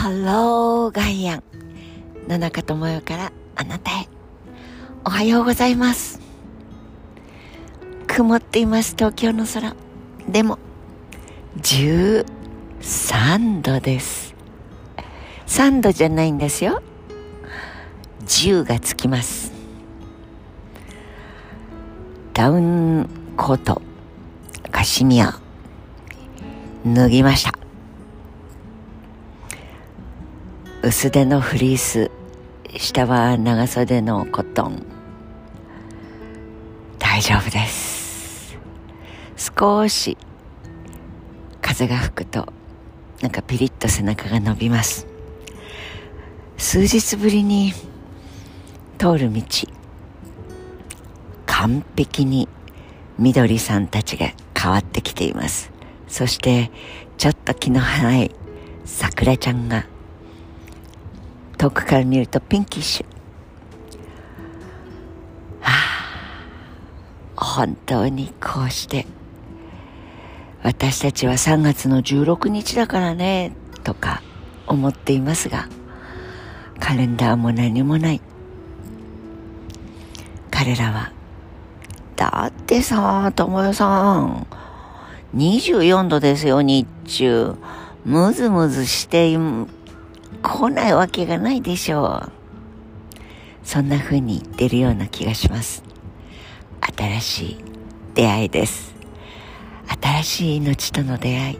ハローガイアン野中智代からあなたへ。おはようございます。曇っています東京の空。でも13度です。3度じゃないんですよ。10がつきます。ダウンコートカシミヤ脱ぎました。薄手のフリース下は長袖のコットン。大丈夫です。少し風が吹くとなんかピリッと背中が伸びます。数日ぶりに通る道完璧に緑さんたちが変わってきています。そしてちょっと気の早い桜ちゃんが遠くから見るとピンキッシュ。はあ本当にこうして私たちは3月の16日だからねとか思っていますがカレンダーも何もない。彼らはだってさ友よさん24度ですよ日中。ムズムズして来ないわけがないでしょう。そんな風に言ってるような気がします。新しい出会いです。新しい命との出会い。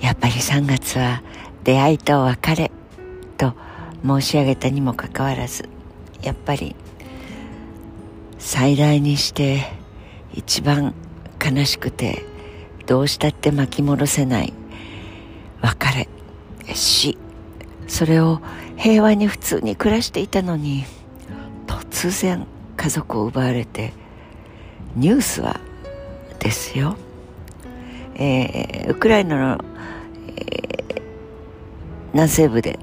やっぱり3月は出会いと別れと申し上げたにもかかわらずやっぱり最大にして一番悲しくてどうしたって巻き戻せない別れ死。それを平和に普通に暮らしていたのに突然家族を奪われてニュースはですよ、えー、ウクライナの、えー、南西部で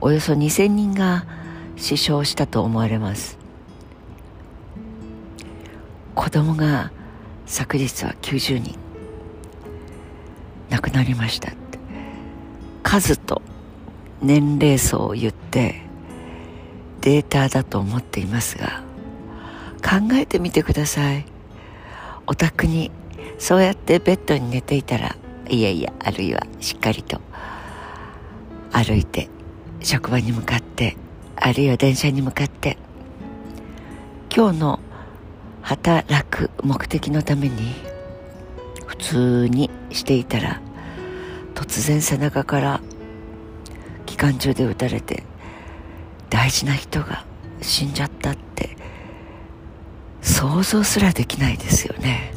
およそ2000人が死傷したと思われます。子供が昨日は90人。亡くなりましたって。数と年齢層を言ってデータだと思っていますが考えてみてください。お宅にそうやってベッドに寝ていたらいやいやあるいはしっかりと歩いて職場に向かってあるいは電車に向かって今日の働く目的のために普通にしていたら突然背中から機関銃で撃たれて大事な人が死んじゃったって想像すらできないですよね。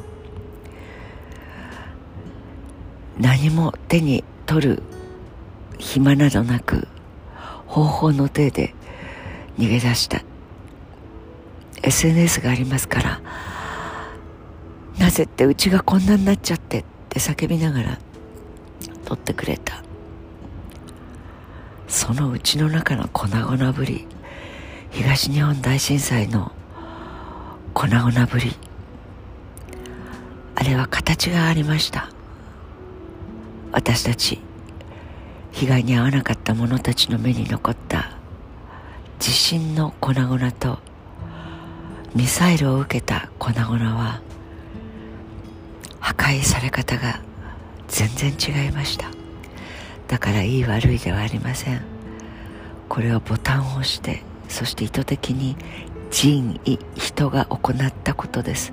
何も手に取る暇などなく方法の手で逃げ出した。SNS がありますからなぜってうちがこんなになっちゃってって叫びながら撮ってくれた。そのうちの中の粉々ぶり東日本大震災の粉々ぶり。あれは形がありました。私たち被害に遭わなかった者たちの目に残った地震の粉々とミサイルを受けた粉々は破壊され方が全然違いました。だからいい悪いではありません。これはボタンを押してそして意図的に人為人が行ったことです。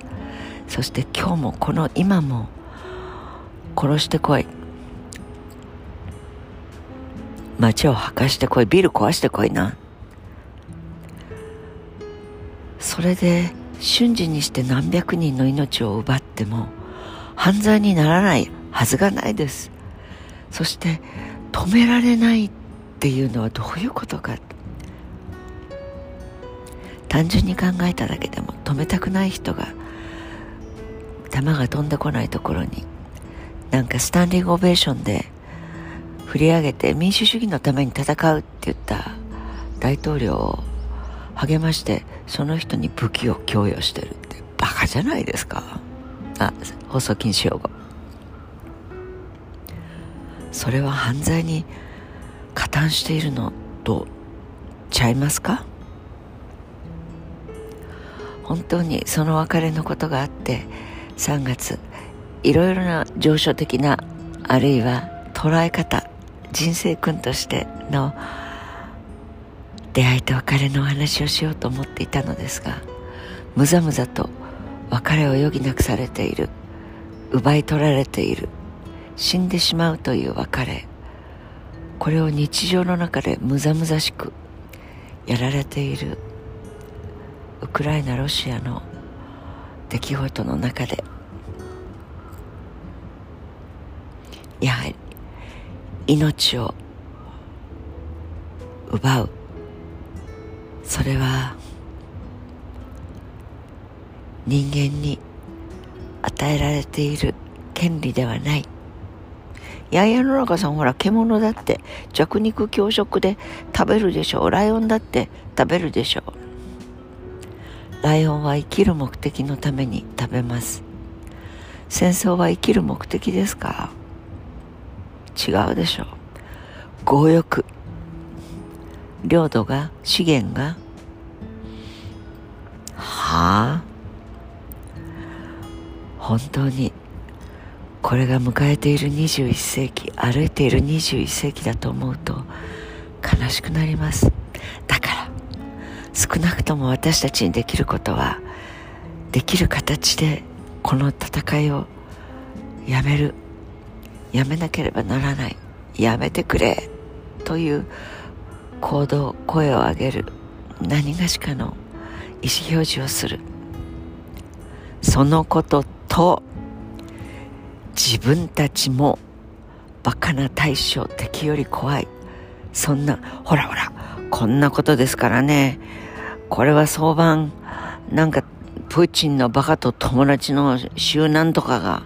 そして今日もこの今も殺してこい。街を破壊してこい。ビル壊してこいな。それで瞬時にして何百人の命を奪っても犯罪にならないはずがないです。そして止められないっていうのはどういうことか。単純に考えただけでも止めたくない人が弾が飛んでこないところになんかスタンディングオベーションで振り上げて民主主義のために戦うって言った大統領を励ましてその人に武器を供与してるってバカじゃないですか。放送禁止用語。それは犯罪に加担しているのとちゃいますか？本当にその別れのことがあって3月いろいろな情緒的なあるいは捉え方人生訓としての出会いと別れのお話をしようと思っていたのですがむざむざと別れを余儀なくされている。奪い取られている。死んでしまうという別れ。これを日常の中でむざむざしくやられている。ウクライナロシアの出来事の中で。やはり命を奪う。それは人間に与えられている権利ではない。いやいや野中さんほら獣だって弱肉強食で食べるでしょう。ライオンだって食べるでしょう。ライオンは生きる目的のために食べます。戦争は生きる目的ですか？違うでしょう。強欲。領土が資源が。はあ？本当にこれが迎えている21世紀歩いている21世紀だと思うと悲しくなります。だから少なくとも私たちにできることはできる形でこの戦いをやめる。やめなければならない。やめてくれ。という行動声を上げる。何がしかの意思表示をする。そのことってと自分たちもバカな大将敵より怖い。そんなほらほらこんなことですからね。これは早晩なんかプーチンのバカと友達の集団とかが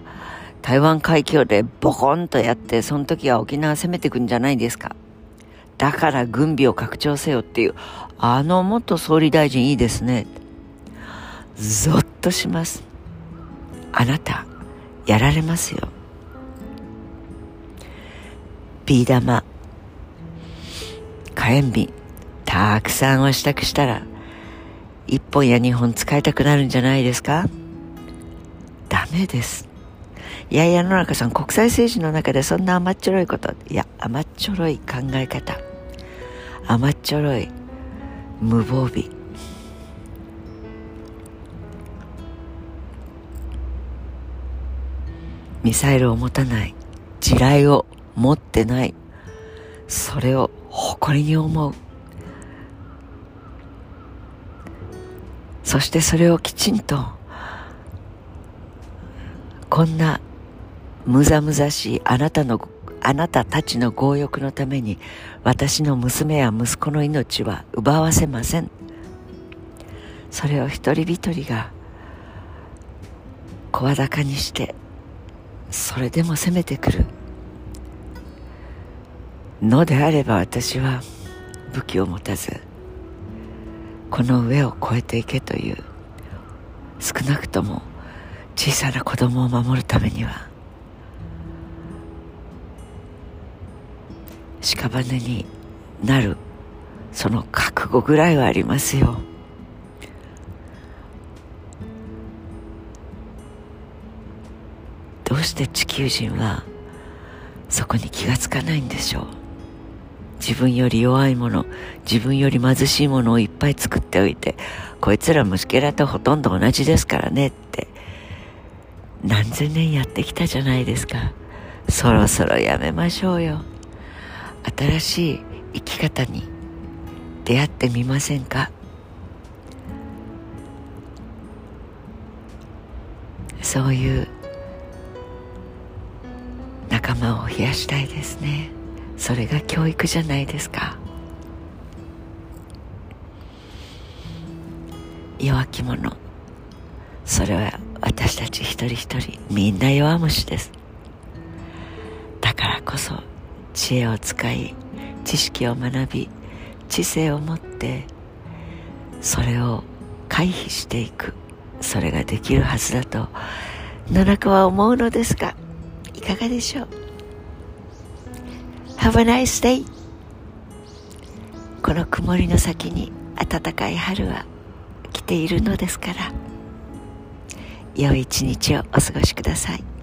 台湾海峡でボコンとやってその時は沖縄攻めてくんじゃないですか。だから軍備を拡張せよっていうあの元総理大臣いいですね。ゾッとします。あなたやられますよ。ビー玉火炎瓶たくさんお支度したら一本や二本使いたくなるんじゃないですか？ダメです。いやいや野中さん国際政治の中でそんな甘っちょろいこといや甘っちょろい考え方甘っちょろい無防備ミサイルを持たない地雷を持ってないそれを誇りに思う。そしてそれをきちんとこんなむざむざしいあなたのあなたたちの強欲のために私の娘や息子の命は奪わせません。それを一人一人が声高にしてそれでも攻めてくる。のであれば私は武器を持たずこの上を越えていけという少なくとも小さな子供を守るためには屍になるその覚悟ぐらいはありますよ。して地球人はそこに気がつかないんでしょう。自分より弱いもの自分より貧しいものをいっぱい作っておいてこいつら虫けらとほとんど同じですからねって何千年やってきたじゃないですか。そろそろやめましょうよ。新しい生き方に出会ってみませんか？そういう仲間を増やしたいですね。それが教育じゃないですか。弱き者。それは私たち一人一人みんな弱虫です。だからこそ知恵を使い知識を学び知性を持ってそれを回避していく。それができるはずだと野中は思うのですが。いかがでしょう？Have a nice day. この曇りの先に暖かい春は来ているのですから良い一日をお過ごしください。